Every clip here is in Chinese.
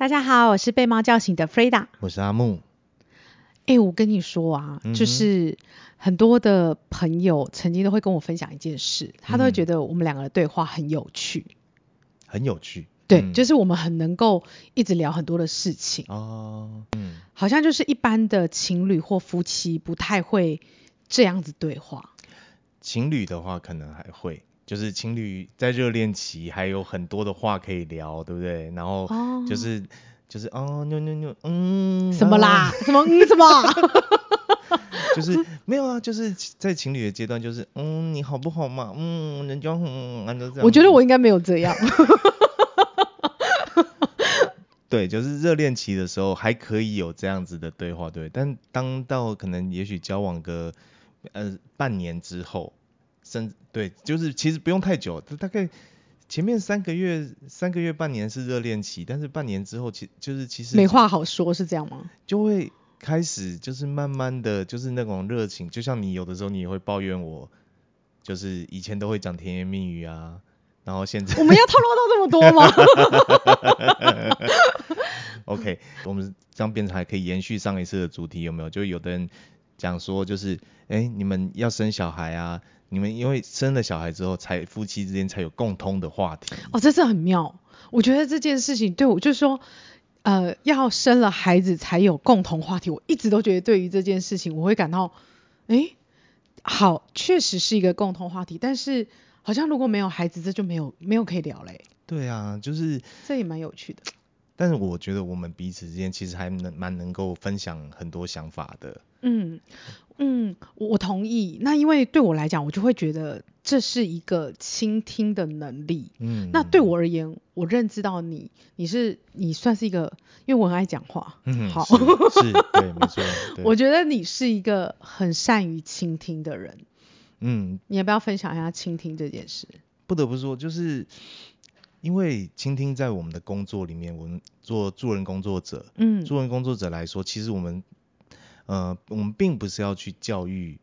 大家好，我是被猫叫醒的 Freda，我是阿木。哎、欸，我跟你说啊，嗯、就是很多的朋友曾经都会跟我分享一件事，他都会觉得我们两个的对话很有趣，很有趣。对，嗯、就是我们很能够一直聊很多的事情哦，嗯，好像就是一般的情侣或夫妻不太会这样子对话。情侣的话可能还会。就是情侣在热恋期还有很多的话可以聊，对不对？然后就是、oh. 就是哦，妞妞妞，嗯，什么啦？什么嗯什么？就是没有啊，就是在情侣的阶段，就是嗯，你好不好嘛？嗯，人家嗯，按照这样。我觉得我应该没有这样。对，就是热恋期的时候还可以有这样子的对话，对。但当到可能也许交往个呃半年之后。甚对，就是其实不用太久，大概前面三个月、三个月、半年是热恋期，但是半年之后，其就是其实没话好说，是这样吗？就会开始就是慢慢的就是那种热情，就像你有的时候你也会抱怨我，就是以前都会讲甜言蜜语啊，然后现在我们要透露到这么多吗？OK，我们这样变成还可以延续上一次的主题有没有？就有的人讲说就是，哎，你们要生小孩啊。你们因为生了小孩之后，才夫妻之间才有共通的话题。哦，这是很妙。我觉得这件事情对我就是说，呃，要生了孩子才有共同话题。我一直都觉得对于这件事情，我会感到，哎，好，确实是一个共同话题。但是好像如果没有孩子，这就没有没有可以聊嘞。对啊，就是这也蛮有趣的。但是我觉得我们彼此之间其实还能蛮能够分享很多想法的。嗯嗯，我同意。那因为对我来讲，我就会觉得这是一个倾听的能力。嗯，那对我而言，我认知到你，你是你算是一个，因为我很爱讲话。嗯，好，是，是对，没错。我觉得你是一个很善于倾听的人。嗯，你要不要分享一下倾听这件事？不得不说，就是。因为倾听在我们的工作里面，我们做助人工作者，嗯，助人工作者来说，其实我们，呃，我们并不是要去教育，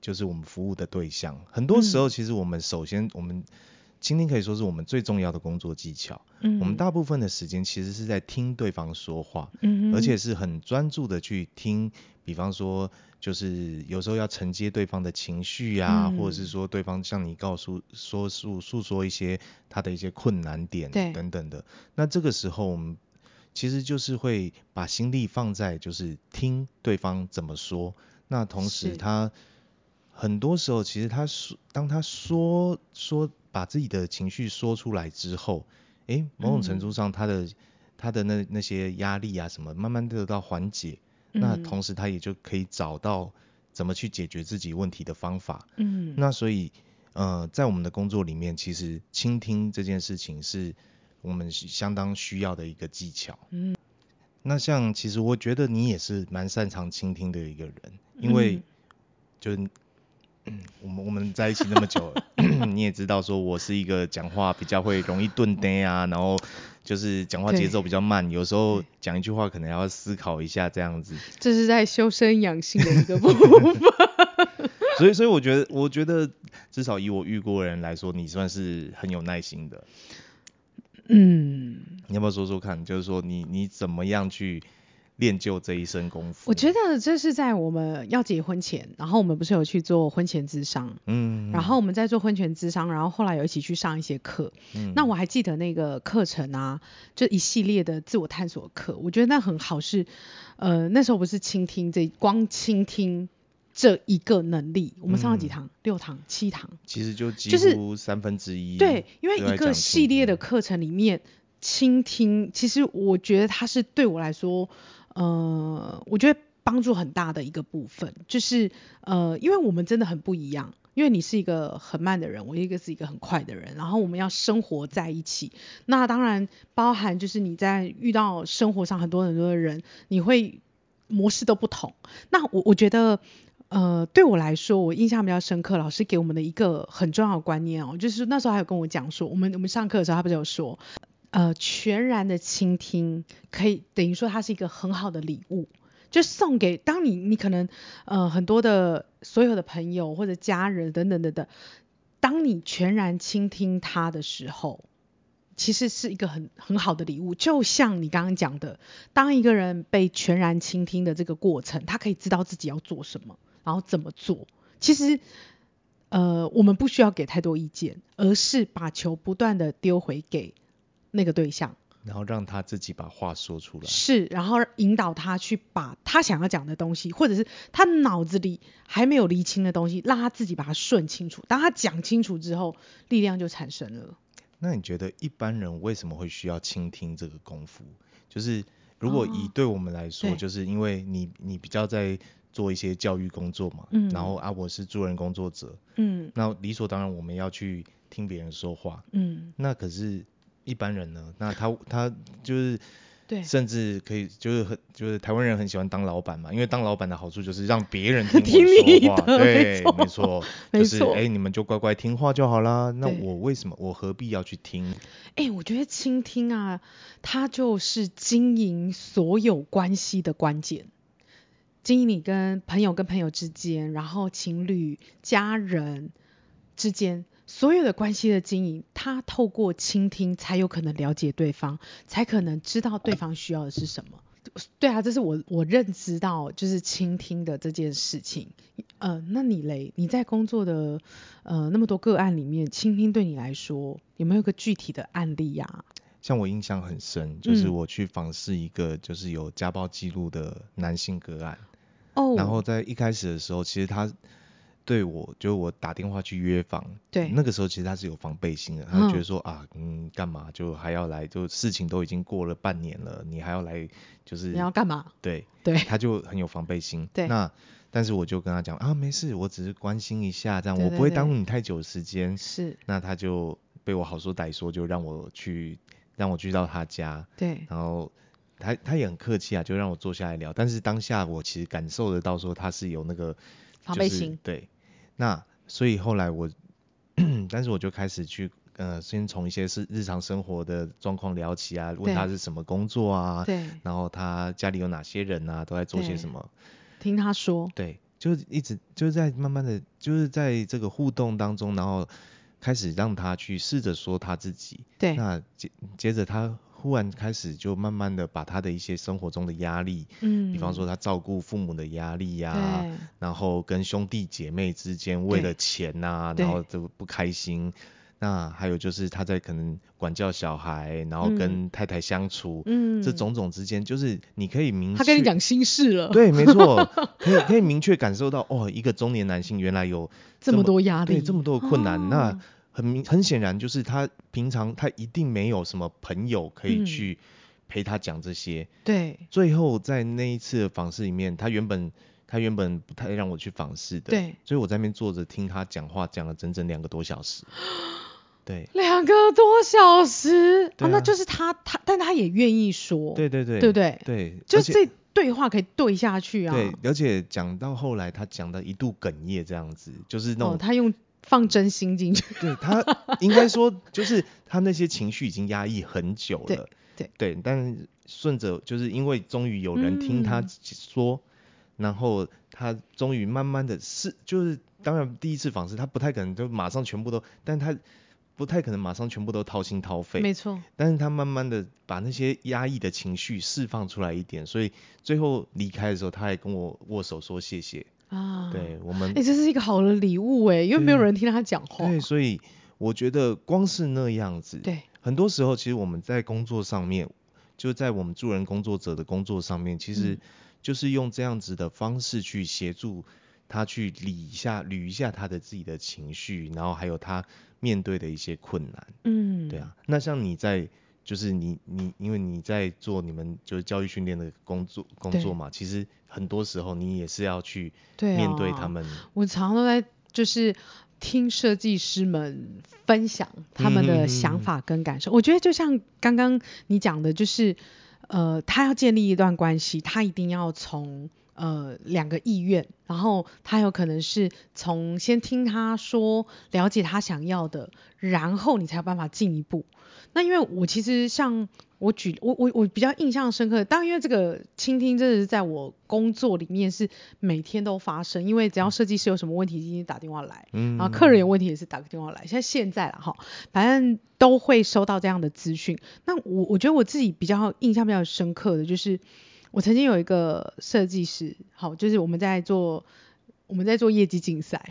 就是我们服务的对象。很多时候，其实我们首先，我们倾听可以说是我们最重要的工作技巧。嗯，我们大部分的时间其实是在听对方说话，嗯，而且是很专注的去听。比方说，就是有时候要承接对方的情绪啊，嗯、或者是说对方向你告诉、说诉、诉说一些他的一些困难点等等的。那这个时候，我们其实就是会把心力放在就是听对方怎么说。那同时，他很多时候其实他说，当他说说把自己的情绪说出来之后，诶，某种程度上他的、嗯、他的那那些压力啊什么，慢慢得到缓解。那同时，他也就可以找到怎么去解决自己问题的方法。嗯，那所以，呃，在我们的工作里面，其实倾听这件事情是我们相当需要的一个技巧。嗯，那像其实我觉得你也是蛮擅长倾听的一个人，因为就嗯，我们我们在一起那么久了，你也知道说我是一个讲话比较会容易顿呆啊，然后。就是讲话节奏比较慢，有时候讲一句话可能要思考一下这样子。这是在修身养性的一个部分。所以，所以我觉得，我觉得至少以我遇过的人来说，你算是很有耐心的。嗯。你要不要说说看？就是说你你怎么样去？练就这一身功夫。我觉得这是在我们要结婚前，然后我们不是有去做婚前咨商，嗯，然后我们在做婚前咨商，然后后来有一起去上一些课，嗯，那我还记得那个课程啊，就一系列的自我探索课，我觉得那很好是，是呃那时候不是倾听这光倾听这一个能力，我们上了几堂？嗯、六堂、七堂，其实就几乎三分之一，对，因为一个系列的课程里面倾听，其实我觉得它是对我来说。呃，我觉得帮助很大的一个部分，就是呃，因为我们真的很不一样，因为你是一个很慢的人，我一个是一个很快的人，然后我们要生活在一起，那当然包含就是你在遇到生活上很多很多的人，你会模式都不同。那我我觉得，呃，对我来说，我印象比较深刻，老师给我们的一个很重要的观念哦，就是那时候还有跟我讲说，我们我们上课的时候他不是有说。呃，全然的倾听，可以等于说它是一个很好的礼物，就送给当你你可能呃很多的所有的朋友或者家人等等等等，当你全然倾听他的时候，其实是一个很很好的礼物。就像你刚刚讲的，当一个人被全然倾听的这个过程，他可以知道自己要做什么，然后怎么做。其实，呃，我们不需要给太多意见，而是把球不断的丢回给那个对象。然后让他自己把话说出来，是，然后引导他去把他想要讲的东西，或者是他脑子里还没有厘清的东西，让他自己把它顺清楚。当他讲清楚之后，力量就产生了。那你觉得一般人为什么会需要倾听这个功夫？就是如果以对我们来说，哦、就是因为你你比较在做一些教育工作嘛，嗯，然后啊我是助人工作者，嗯，那理所当然我们要去听别人说话，嗯，那可是。一般人呢？那他他就是，对，甚至可以就是很就是台湾人很喜欢当老板嘛，因为当老板的好处就是让别人听 你说话，对，没错，就是哎、欸，你们就乖乖听话就好啦。那我为什么我何必要去听？哎、欸，我觉得倾听啊，它就是经营所有关系的关键，经营你跟朋友跟朋友之间，然后情侣、家人之间。所有的关系的经营，他透过倾听才有可能了解对方，才可能知道对方需要的是什么。对啊，这是我我认知到就是倾听的这件事情。呃，那你嘞？你在工作的呃那么多个案里面，倾听对你来说有没有一个具体的案例呀、啊？像我印象很深，就是我去访视一个就是有家暴记录的男性个案。哦。然后在一开始的时候，其实他。对我，就我打电话去约房，对，那个时候其实他是有防备心的，他就觉得说、嗯、啊，嗯，干嘛就还要来，就事情都已经过了半年了，你还要来，就是你要干嘛？对对，他就很有防备心。对，那但是我就跟他讲啊，没事，我只是关心一下，这样我不会耽误你太久时间。是，那他就被我好说歹说，就让我去，让我去到他家。对，然后他他也很客气啊，就让我坐下来聊。但是当下我其实感受得到说他是有那个防备心，对。那所以后来我，但是我就开始去呃，先从一些是日常生活的状况聊起啊，问他是什么工作啊，对，然后他家里有哪些人啊，都在做些什么，听他说，对，就一直就是在慢慢的就是在这个互动当中，然后开始让他去试着说他自己，对，那接接着他。忽然开始就慢慢的把他的一些生活中的压力，嗯，比方说他照顾父母的压力呀、啊，然后跟兄弟姐妹之间为了钱呐、啊，然后就不开心。那还有就是他在可能管教小孩，然后跟太太相处，嗯，这种种之间，就是你可以明，他跟你讲心事了，对，没错，可以可以明确感受到，哦，一个中年男性原来有这么，多压力，对，这么多的困难，哦、那。很明很显然，就是他平常他一定没有什么朋友可以去陪他讲这些。嗯、对。最后在那一次的访视里面，他原本他原本不太让我去访视的。对。所以我在那边坐着听他讲话，讲了整整两个多小时。对。两个多小时。那就是他他，但他也愿意说。对对对。对不对？对。就这对话可以对下去啊。对，而且讲到后来，他讲的一度哽咽这样子，就是那种。哦、他用。放真心进去，对他应该说就是他那些情绪已经压抑很久了，对对，对，但顺着就是因为终于有人听他说，嗯、然后他终于慢慢的是就是当然第一次访视他不太可能就马上全部都，但他不太可能马上全部都掏心掏肺，没错，但是他慢慢的把那些压抑的情绪释放出来一点，所以最后离开的时候他还跟我握手说谢谢。啊，对我们，哎、欸，这是一个好的礼物哎，因为没有人听他讲话。对，所以我觉得光是那样子，对，很多时候其实我们在工作上面，就在我们助人工作者的工作上面，其实就是用这样子的方式去协助他去理一下、捋一下他的自己的情绪，然后还有他面对的一些困难。嗯，对啊，那像你在。就是你你因为你在做你们就是教育训练的工作工作嘛，其实很多时候你也是要去面对他们。我常常都在就是听设计师们分享他们的想法跟感受。嗯、我觉得就像刚刚你讲的，就是呃，他要建立一段关系，他一定要从呃两个意愿，然后他有可能是从先听他说，了解他想要的，然后你才有办法进一步。那因为我其实像我举我我我比较印象深刻的，当然因为这个倾听真的是在我工作里面是每天都发生，因为只要设计师有什么问题，今天打电话来，嗯，然后客人有问题也是打个电话来，像现在了哈，反正都会收到这样的资讯。那我我觉得我自己比较印象比较深刻的就是，我曾经有一个设计师，好，就是我们在做。我们在做业绩竞赛，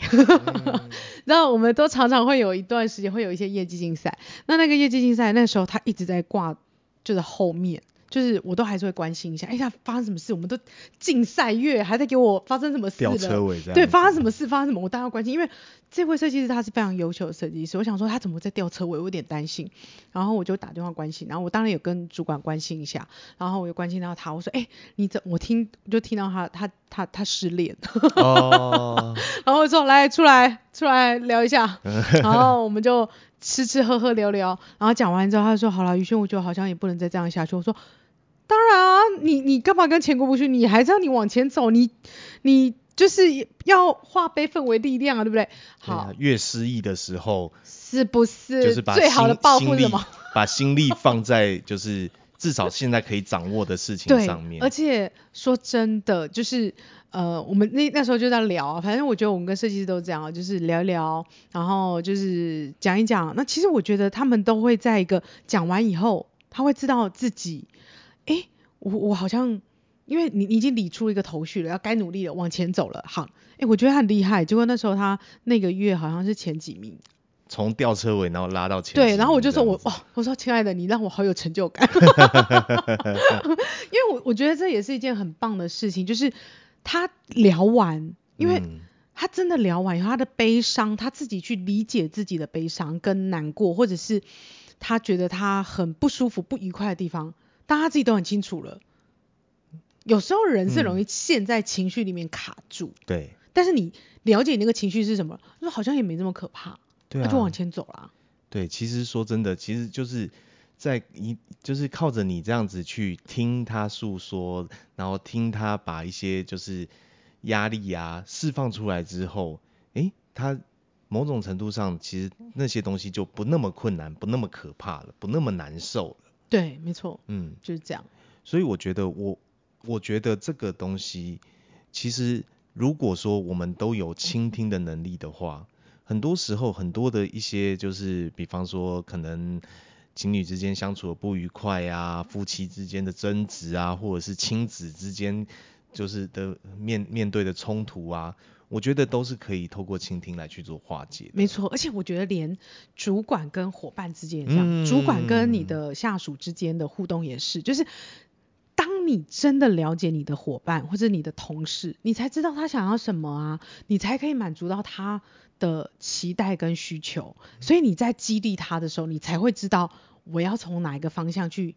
然后我们都常常会有一段时间会有一些业绩竞赛。那那个业绩竞赛那时候他一直在挂，就是后面。就是我都还是会关心一下，哎呀，发生什么事？我们都竞赛月还在给我发生什么事？吊车尾。对，发生什么事？发生什么？我当然要关心，因为这位设计师他是非常优秀的设计师。我想说他怎么在吊车尾？我有点担心。然后我就打电话关心，然后我当然有跟主管关心一下，然后我就关心到他，我说，哎，你怎？我听就听到他他他他失恋。哦。然后我说来出来出来聊一下，然后我们就吃吃喝喝聊聊，然后讲完之后他就说好了，宇轩，我觉得好像也不能再这样下去。我说。当然啊，你你干嘛跟钱过不去？你还是要你往前走，你你就是要化悲愤为力量啊，对不对？好，啊、越失意的时候，是不是？就是把最好的报复什么？把心力放在就是至少现在可以掌握的事情上面。而且说真的，就是呃，我们那那时候就在聊啊，反正我觉得我们跟设计师都这样，就是聊一聊，然后就是讲一讲。那其实我觉得他们都会在一个讲完以后，他会知道自己。哎，我我好像，因为你你已经理出一个头绪了，要该努力了，往前走了。好，哎，我觉得他很厉害。结果那时候他那个月好像是前几名，从吊车尾然后拉到前。对，然后我就说我哇，我说亲爱的，你让我好有成就感。因为我我觉得这也是一件很棒的事情，就是他聊完，因为他真的聊完以后，他的悲伤，他自己去理解自己的悲伤跟难过，或者是他觉得他很不舒服、不愉快的地方。但他自己都很清楚了，有时候人是容易陷在情绪里面卡住。嗯、对。但是你了解你那个情绪是什么，就好像也没这么可怕。对啊。那就往前走啦。对，其实说真的，其实就是在一，就是靠着你这样子去听他诉说，然后听他把一些就是压力啊释放出来之后，诶，他某种程度上其实那些东西就不那么困难，不那么可怕了，不那么难受了。对，没错，嗯，就是这样。所以我觉得我，我觉得这个东西，其实如果说我们都有倾听的能力的话，很多时候很多的一些就是，比方说可能情侣之间相处的不愉快啊，夫妻之间的争执啊，或者是亲子之间就是的面面对的冲突啊。我觉得都是可以透过倾听来去做化解。没错，而且我觉得连主管跟伙伴之间也这样，嗯，主管跟你的下属之间的互动也是，就是当你真的了解你的伙伴或者你的同事，你才知道他想要什么啊，你才可以满足到他的期待跟需求。所以你在激励他的时候，你才会知道我要从哪一个方向去。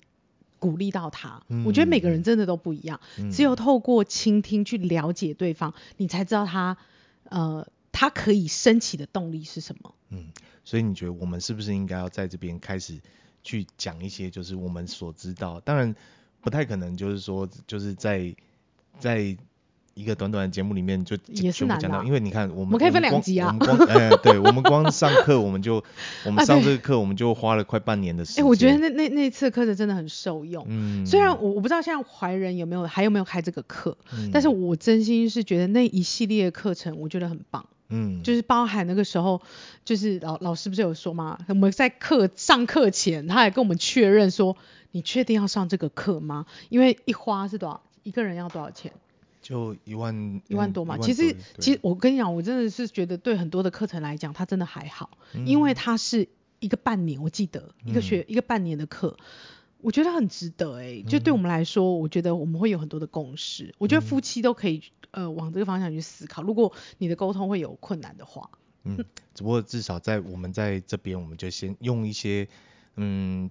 鼓励到他，我觉得每个人真的都不一样，嗯、只有透过倾听去了解对方，嗯、你才知道他，呃，他可以升起的动力是什么。嗯，所以你觉得我们是不是应该要在这边开始去讲一些，就是我们所知道，当然不太可能，就是说，就是在在。一个短短的节目里面就全部讲到，因为你看我们，我们可以分两集啊。我们光，呃，对，我们光上课我们就，我们上这个课我们就花了快半年的时间。哎，我觉得那那那次课程真的很受用。嗯。虽然我我不知道现在怀仁有没有还有没有开这个课，嗯，但是我真心是觉得那一系列课程我觉得很棒。嗯。就是包含那个时候，就是老老师不是有说吗？我们在课上课前，他还跟我们确认说：“你确定要上这个课吗？”因为一花是多少？一个人要多少钱？就一万一万多嘛，其实其实我跟你讲，我真的是觉得对很多的课程来讲，它真的还好，嗯、因为它是一个半年，我记得一个学、嗯、一个半年的课，我觉得很值得哎、欸，就对我们来说，我觉得我们会有很多的共识，嗯、我觉得夫妻都可以呃往这个方向去思考，如果你的沟通会有困难的话，嗯，只不过至少在我们在这边，我们就先用一些嗯。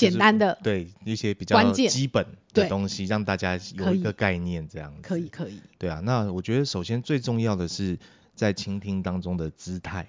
简单的对一些比较基本的东西，让大家有一个概念，这样子。可以可以。对啊，那我觉得首先最重要的是在倾听当中的姿态，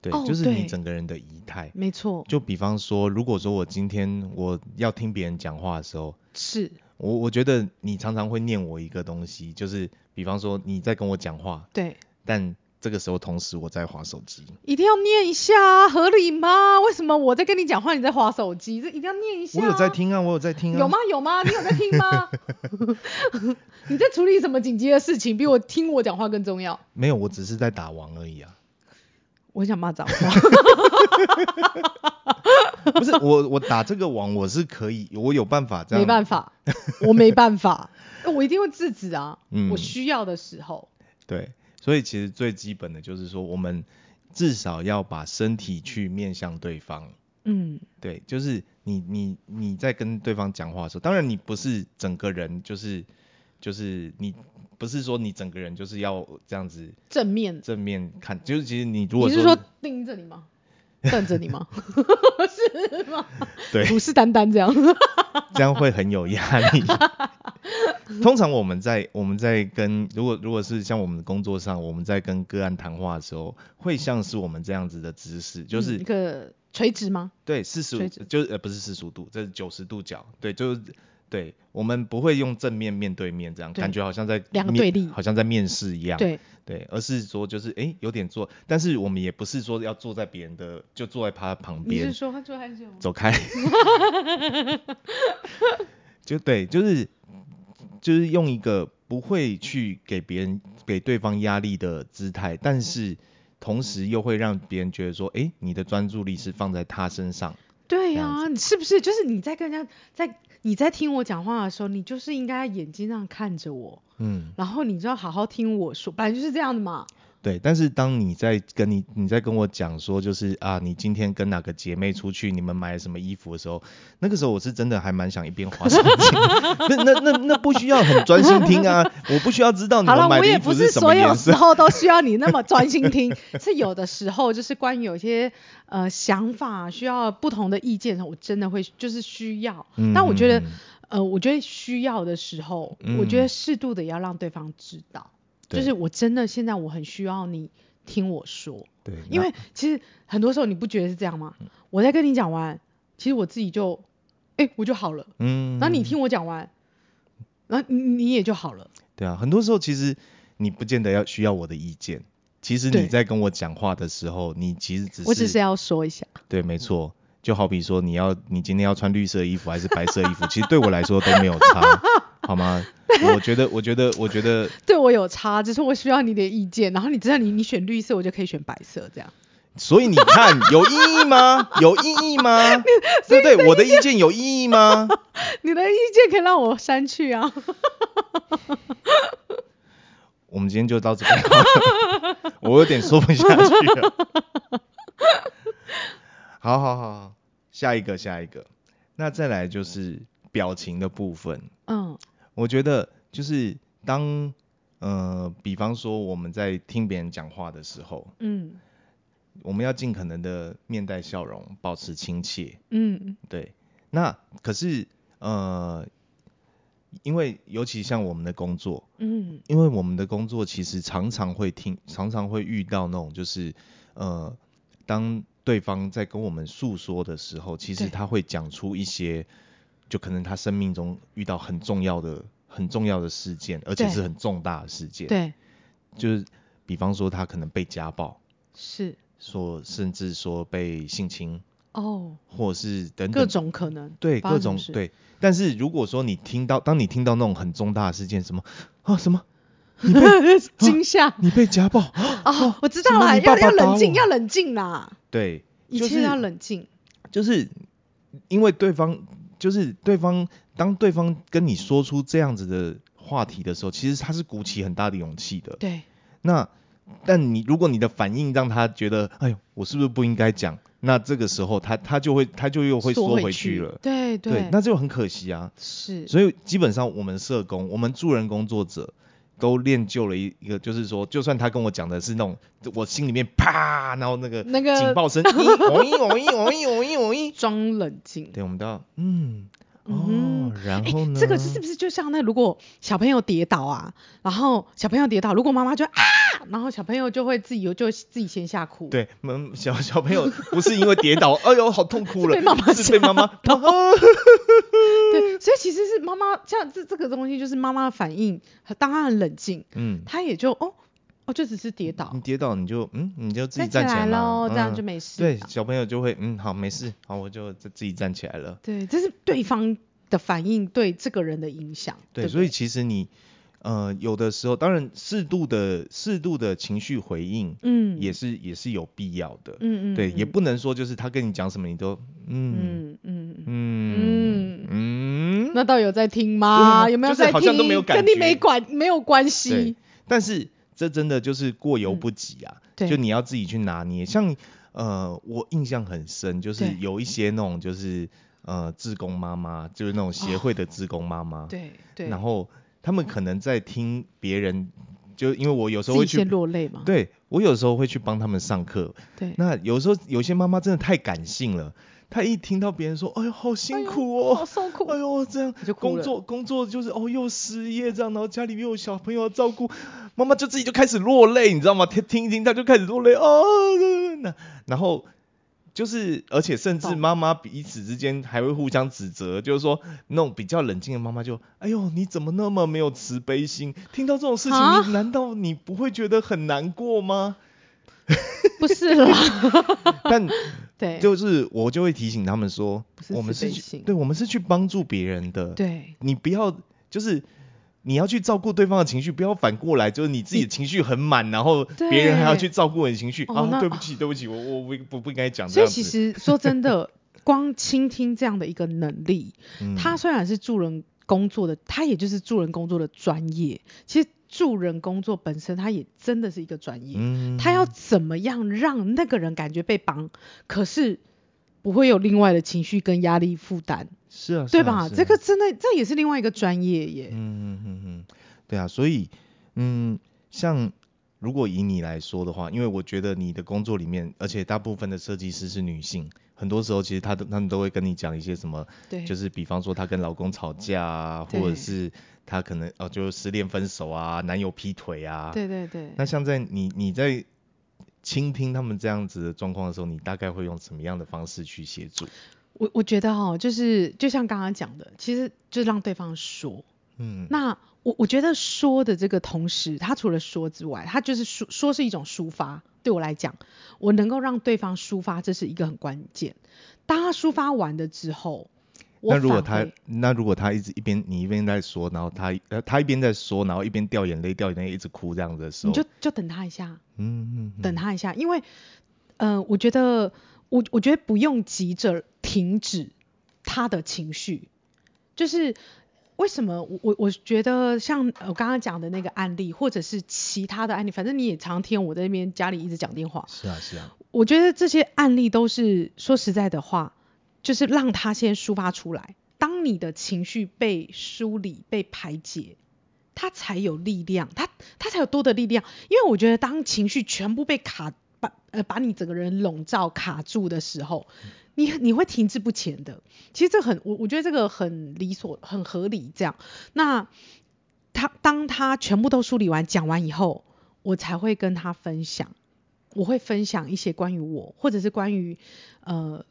对，哦、就是你整个人的仪态。没错。就比方说，如果说我今天我要听别人讲话的时候，是。我我觉得你常常会念我一个东西，就是比方说你在跟我讲话，对，但这个时候同时我在划手机，一定要念一下，合理吗？为什么我在跟你讲话，你在划手机？这一定要念一下。我有在听啊，我有在听啊。有吗？有吗？你有在听吗？你在处理什么紧急的事情？比我听我讲话更重要？没有，我只是在打王而已啊。我想骂脏话。不是我，我打这个网我是可以，我有办法这样。没办法，我没办法，我一定会制止啊。嗯，我需要的时候。对，所以其实最基本的就是说，我们至少要把身体去面向对方。嗯，对，就是你你你在跟对方讲话的时候，当然你不是整个人，就是就是你不是说你整个人就是要这样子正面正面看，就是其实你如果是说盯着你吗？瞪着你吗？是吗？对，虎视眈眈这样，这样会很有压力。通常我们在我们在跟如果如果是像我们的工作上，我们在跟个案谈话的时候，会像是我们这样子的姿势，就是、嗯、一个垂直吗？对，四十五，就是呃不是四十五度，这是九十度角，对，就是。对，我们不会用正面面对面这样，感觉好像在两个对立，好像在面试一样。对对，而是说就是哎有点坐，但是我们也不是说要坐在别人的，就坐在他旁边。你是说他坐很久？走开。就对，就是就是用一个不会去给别人给对方压力的姿态，但是同时又会让别人觉得说，哎，你的专注力是放在他身上。对呀、啊，你是不是就是你在跟人家在？你在听我讲话的时候，你就是应该眼睛上看着我，嗯，然后你就要好好听我说，本来就是这样的嘛。对，但是当你在跟你你在跟我讲说，就是啊，你今天跟哪个姐妹出去，你们买了什么衣服的时候，那个时候我是真的还蛮想一边滑手机。那那那那不需要很专心听啊，我不需要知道你们买的衣服是什么颜色。好了，我也不是所有时候都需要你那么专心听，是有的时候就是关于有些呃想法需要不同的意见，我真的会就是需要。嗯、但我觉得呃，我觉得需要的时候，嗯、我觉得适度的也要让对方知道。就是我真的现在我很需要你听我说，对，因为其实很多时候你不觉得是这样吗？嗯、我在跟你讲完，其实我自己就，哎、欸，我就好了，嗯，然后你听我讲完，然后你也就好了。对啊，很多时候其实你不见得要需要我的意见，其实你在跟我讲话的时候，你其实只是，我只是要说一下，对，没错，就好比说你要你今天要穿绿色衣服还是白色衣服，其实对我来说都没有差，好吗？我觉得，我觉得，我觉得 对我有差，只是我需要你的意见。然后你知道你，你你选绿色，我就可以选白色，这样。所以你看，有意义吗？有意义吗？对不对？我的意见有意义吗？你的意见可以让我删去啊。我们今天就到这边，我有点说不下去了。好好好，下一个，下一个。那再来就是表情的部分。嗯。我觉得就是当呃，比方说我们在听别人讲话的时候，嗯，我们要尽可能的面带笑容，保持亲切，嗯，对。那可是呃，因为尤其像我们的工作，嗯，因为我们的工作其实常常会听，常常会遇到那种就是呃，当对方在跟我们诉说的时候，其实他会讲出一些。就可能他生命中遇到很重要的、很重要的事件，而且是很重大的事件。对，就是比方说他可能被家暴，是，说甚至说被性侵，哦，或者是等等。各种可能，对，各种对。但是如果说你听到，当你听到那种很重大的事件，什么啊什么，你被 惊吓，你被家暴？啊，我知道了，要要冷静，要冷静啦。对，一切要冷静，就是因为对方。就是对方，当对方跟你说出这样子的话题的时候，其实他是鼓起很大的勇气的。对。那，但你如果你的反应让他觉得，哎呦，我是不是不应该讲？那这个时候他他就会他就又会缩回去了。对对，对。那就很可惜啊。是。所以基本上我们社工，我们助人工作者都练就了一一个，就是说，就算他跟我讲的是那种，我心里面啪，然后那个那个警报声，咦，哦咦哦咦哦咦哦咦哦咦，装冷静。对，我们都要，嗯，哦，然后呢？这个是不是就像那如果小朋友跌倒啊，然后小朋友跌倒，如果妈妈就啊，然后小朋友就会自己有就自己先吓哭。对，嗯，小小朋友不是因为跌倒，哎呦好痛 哭了，是被妈妈是被妈妈。对，所以其实是妈妈这样这这个东西就是妈妈的反应，当她很冷静，嗯，她也就哦。哦，就只是跌倒。你跌倒，你就嗯，你就自己站起来了，这样就没事。对，小朋友就会嗯，好，没事，好，我就自己站起来了。对，这是对方的反应对这个人的影响。对，所以其实你呃有的时候，当然适度的适度的情绪回应，嗯，也是也是有必要的。嗯嗯。对，也不能说就是他跟你讲什么你都嗯嗯嗯嗯嗯，那倒有在听吗？有没有在听？好像都没有感觉，跟你没关没有关系。但是。这真的就是过犹不及啊！嗯、就你要自己去拿捏。像呃，我印象很深，就是有一些那种就是呃，自工妈妈，就是那种协会的自工妈妈。哦、对对。然后他们可能在听别人，就因为我有时候会去落泪嘛。对，我有时候会去帮他们上课。对。那有时候有些妈妈真的太感性了。她一听到别人说，哎呦，好辛苦哦，哎、好受苦，哎呦，这样工作工作就是哦，又失业这样，然后家里又有小朋友要照顾，妈妈就自己就开始落泪，你知道吗？听听一听，她就开始落泪哦，那然后就是，而且甚至妈妈彼此之间还会互相指责，就是说那种比较冷静的妈妈就，哎呦，你怎么那么没有慈悲心？听到这种事情，啊、你难道你不会觉得很难过吗？不是啦，但 对，就是我就会提醒他们说，我们是去，对，我们是去帮助别人的，对，你不要就是你要去照顾对方的情绪，不要反过来就是你自己的情绪很满，然后别人还要去照顾你的情绪啊，对不起，对不起，我我不不不应该讲这样。所以其实说真的，光倾听这样的一个能力，他虽然是助人工作的，他也就是助人工作的专业，其实。助人工作本身，他也真的是一个专业。嗯，他要怎么样让那个人感觉被帮，可是不会有另外的情绪跟压力负担。是啊，对吧？这个真的，这也是另外一个专业耶。嗯嗯嗯嗯，对啊，所以嗯，像如果以你来说的话，因为我觉得你的工作里面，而且大部分的设计师是女性，很多时候其实她都他们都会跟你讲一些什么，对，就是比方说她跟老公吵架啊，或者是。她可能哦，就失恋分手啊，男友劈腿啊。对对对。那像在你你在倾听他们这样子的状况的时候，你大概会用什么样的方式去协助？我我觉得哈、哦，就是就像刚刚讲的，其实就是让对方说。嗯。那我我觉得说的这个同时，他除了说之外，他就是说说是一种抒发。对我来讲，我能够让对方抒发，这是一个很关键。当他抒发完了之后。那如果他，那如果他一直一边你一边在说，然后他呃他一边在说，然后一边掉眼泪掉眼泪一直哭这样子的时候，你就就等他一下，嗯嗯，等他一下，因为呃我觉得我我觉得不用急着停止他的情绪，就是为什么我我我觉得像我刚刚讲的那个案例，或者是其他的案例，反正你也常听我在那边家里一直讲电话，是啊是啊，我觉得这些案例都是说实在的话。就是让他先抒发出来，当你的情绪被梳理、被排解，他才有力量，他他才有多的力量。因为我觉得，当情绪全部被卡把呃把你整个人笼罩卡住的时候，你你会停滞不前的。其实这很我我觉得这个很理所很合理。这样，那他当他全部都梳理完、讲完以后，我才会跟他分享，我会分享一些关于我，或者是关于呃。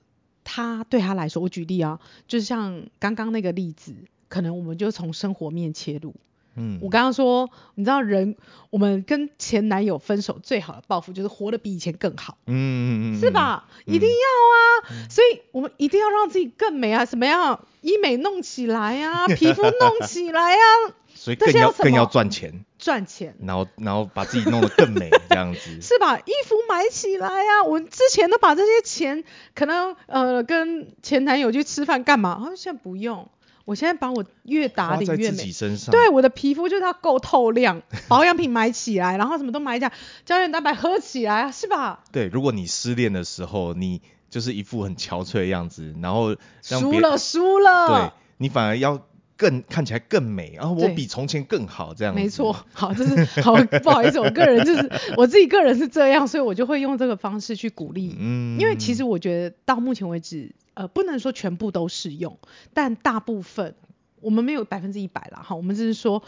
他对他来说，我举例啊，就像刚刚那个例子，可能我们就从生活面切入。嗯，我刚刚说，你知道人，我们跟前男友分手最好的报复就是活得比以前更好。嗯嗯嗯，是吧？嗯、一定要啊，嗯、所以我们一定要让自己更美啊，什么样？医美弄起来啊，皮肤弄起来啊。所以更要更要赚钱。赚钱，然后然后把自己弄得更美，这样子 是吧？衣服买起来呀、啊！我之前都把这些钱，可能呃跟前男友去吃饭干嘛？啊，现在不用，我现在把我越打理越美。对，我的皮肤就是要够透亮，保养品买起来，然后什么都买一下，胶原蛋白喝起来，是吧？对，如果你失恋的时候，你就是一副很憔悴的样子，然后输了输了，对你反而要。更看起来更美，然后我比从前更好这样。没错，好，这是好，不好意思，我个人就是我自己个人是这样，所以我就会用这个方式去鼓励。嗯，因为其实我觉得到目前为止，呃，不能说全部都适用，但大部分我们没有百分之一百啦，哈，我们只是说，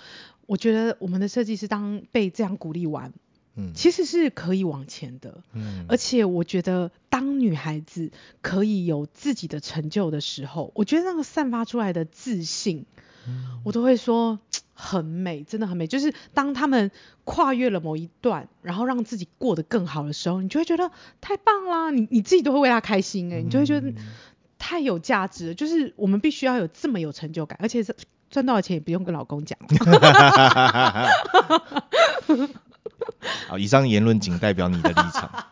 我觉得我们的设计师当被这样鼓励完，嗯，其实是可以往前的，嗯，而且我觉得当女孩子可以有自己的成就的时候，我觉得那个散发出来的自信，嗯，我都会说。很美，真的很美。就是当他们跨越了某一段，然后让自己过得更好的时候，你就会觉得太棒啦！你你自己都会为他开心哎、欸，你就会觉得太有价值了。就是我们必须要有这么有成就感，而且是赚到的钱也不用跟老公讲。好，以上言论仅代表你的立场。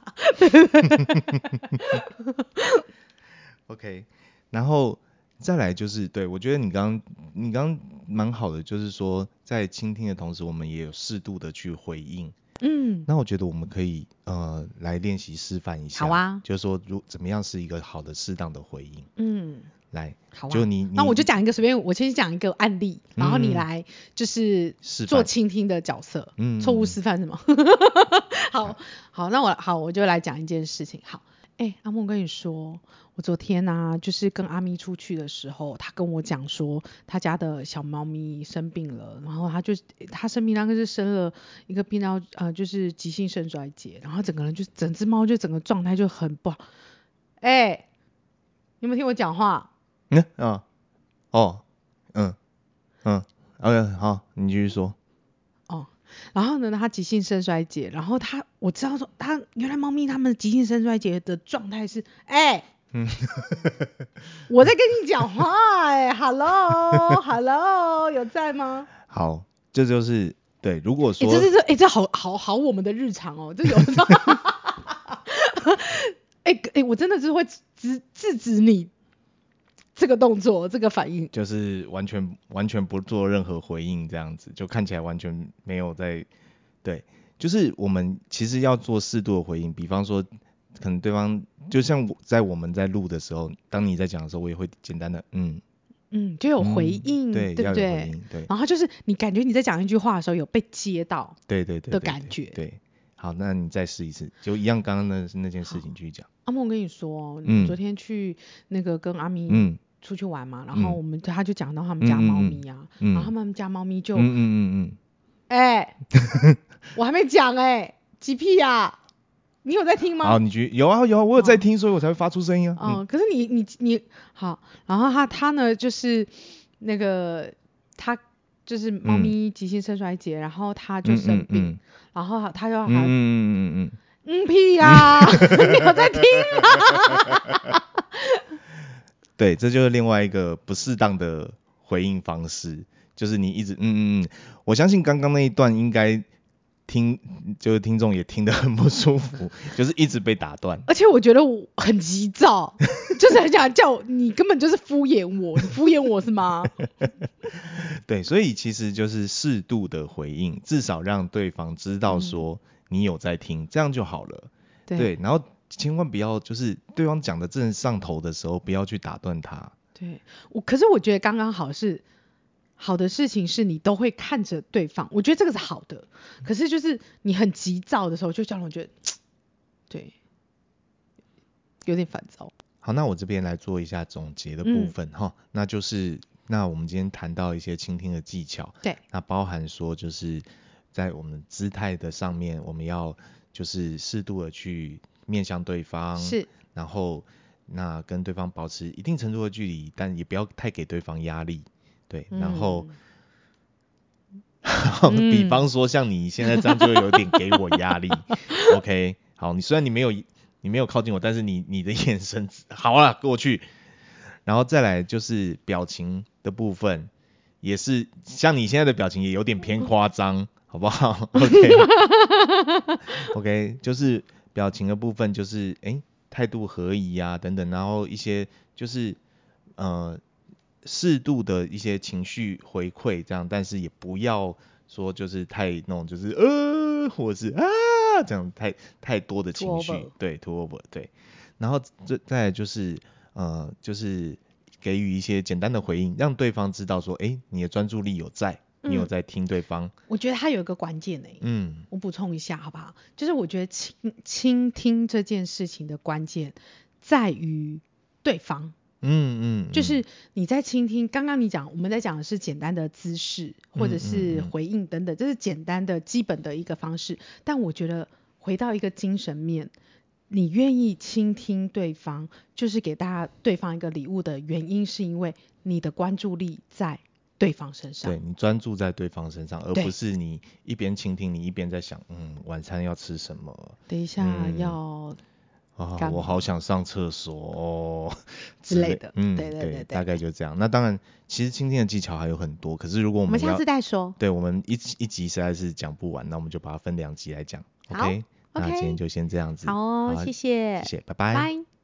OK，然后。再来就是，对，我觉得你刚刚你刚刚蛮好的，就是说在倾听的同时，我们也有适度的去回应。嗯，那我觉得我们可以呃来练习示范一下。好啊。就是说如怎么样是一个好的适当的回应。嗯。来。好啊。就你，那我就讲一个随便，我先讲一个案例，然后你来就是做倾听的角色。嗯。错误示范什么？好 好，好，那我好我就来讲一件事情。好。哎、阿木，我跟你说，我昨天呢、就是跟阿咪出去的时候，他跟我讲说，他家的小猫咪生病了，然后他就他生病那个是生了一个病到呃，就是急性肾衰竭，然后整个人就整只猫就整个状态就很不好。哎、欸，有没有听我讲话？嗯啊，哦，嗯嗯，OK，好，你继续说。然后呢，它急性肾衰竭，然后它我知道说它原来猫咪它们急性肾衰竭的状态是，哎，嗯，我在跟你讲话，哎，Hello Hello，有在吗？好，这就是对，如果说，这这这，哎，这好好好我们的日常哦，这有时候，哎哎，我真的是会制制止你。这个动作，这个反应，就是完全完全不做任何回应，这样子就看起来完全没有在，对，就是我们其实要做适度的回应，比方说，可能对方就像在我们在录的时候，当你在讲的时候，我也会简单的嗯嗯，就有回应，嗯、对，对不对？对，然后就是你感觉你在讲一句话的时候有被接到，对对对的感觉，对。好，那你再试一次，就一样刚刚那那件事情继续讲。阿梦，我跟你说，嗯，昨天去那个跟阿咪，嗯。出去玩嘛，然后我们他就讲到他们家猫咪啊，然后他们家猫咪就，嗯嗯嗯嗯，哎、欸，我还没讲哎、欸，鸡屁呀、啊，你有在听吗？啊，你觉有啊有啊，我有在听，哦、所以我才会发出声音啊。嗯，可是你你你好，然后他他呢就是那个他就是猫咪急性肾衰竭，然后他就生病，嗯。嗯嗯、然后他就还嗯嗯嗯嗯嗯。屁呀、啊，你有在听吗？对，这就是另外一个不适当的回应方式，就是你一直嗯嗯嗯，我相信刚刚那一段应该听，就是听众也听得很不舒服，就是一直被打断。而且我觉得我很急躁，就是很想叫你根本就是敷衍我，你敷衍我是吗？对，所以其实就是适度的回应，至少让对方知道说你有在听，嗯、这样就好了。对，对，然后。千万不要，就是对方讲的正上头的时候，不要去打断他。对，我可是我觉得刚刚好是好的事情，是你都会看着对方，我觉得这个是好的。可是就是你很急躁的时候，就让我觉得，对，有点烦躁。好，那我这边来做一下总结的部分哈、嗯，那就是那我们今天谈到一些倾听的技巧，对，那包含说就是在我们姿态的上面，我们要就是适度的去。面向对方是，然后那跟对方保持一定程度的距离，但也不要太给对方压力，对，嗯、然后，嗯、比方说像你现在这样就会有点给我压力，OK，好，你虽然你没有你没有靠近我，但是你你的眼神好了过去，然后再来就是表情的部分，也是像你现在的表情也有点偏夸张，好不好？OK，OK，okay, 就是。表情的部分就是，哎，态度合宜啊，等等，然后一些就是，呃，适度的一些情绪回馈这样，但是也不要说就是太那种就是呃，或者是啊这样太太多的情绪，对，too over，对，然后这再来就是，呃，就是给予一些简单的回应，让对方知道说，哎，你的专注力有在。你有在听对方？嗯、我觉得他有一个关键诶，嗯，我补充一下好不好？就是我觉得倾倾听这件事情的关键在于对方，嗯嗯，就是你在倾听，刚刚你讲，我们在讲的是简单的姿势或者是回应等等，这是简单的基本的一个方式。但我觉得回到一个精神面，你愿意倾听对方，就是给大家对方一个礼物的原因，是因为你的关注力在对方身上。对，你专注在对方身上，而不是你一边倾听，你一边在想，嗯，晚餐要吃什么？等一下要。啊、哦，我好想上厕所哦之类的，嗯，对对对，对，大概就这样。那当然，其实倾听的技巧还有很多，可是如果我们，我们下次再说，对，我们一一集实在是讲不完，那我们就把它分两集来讲。OK，那今天就先这样子。好哦，谢谢，谢谢，拜拜。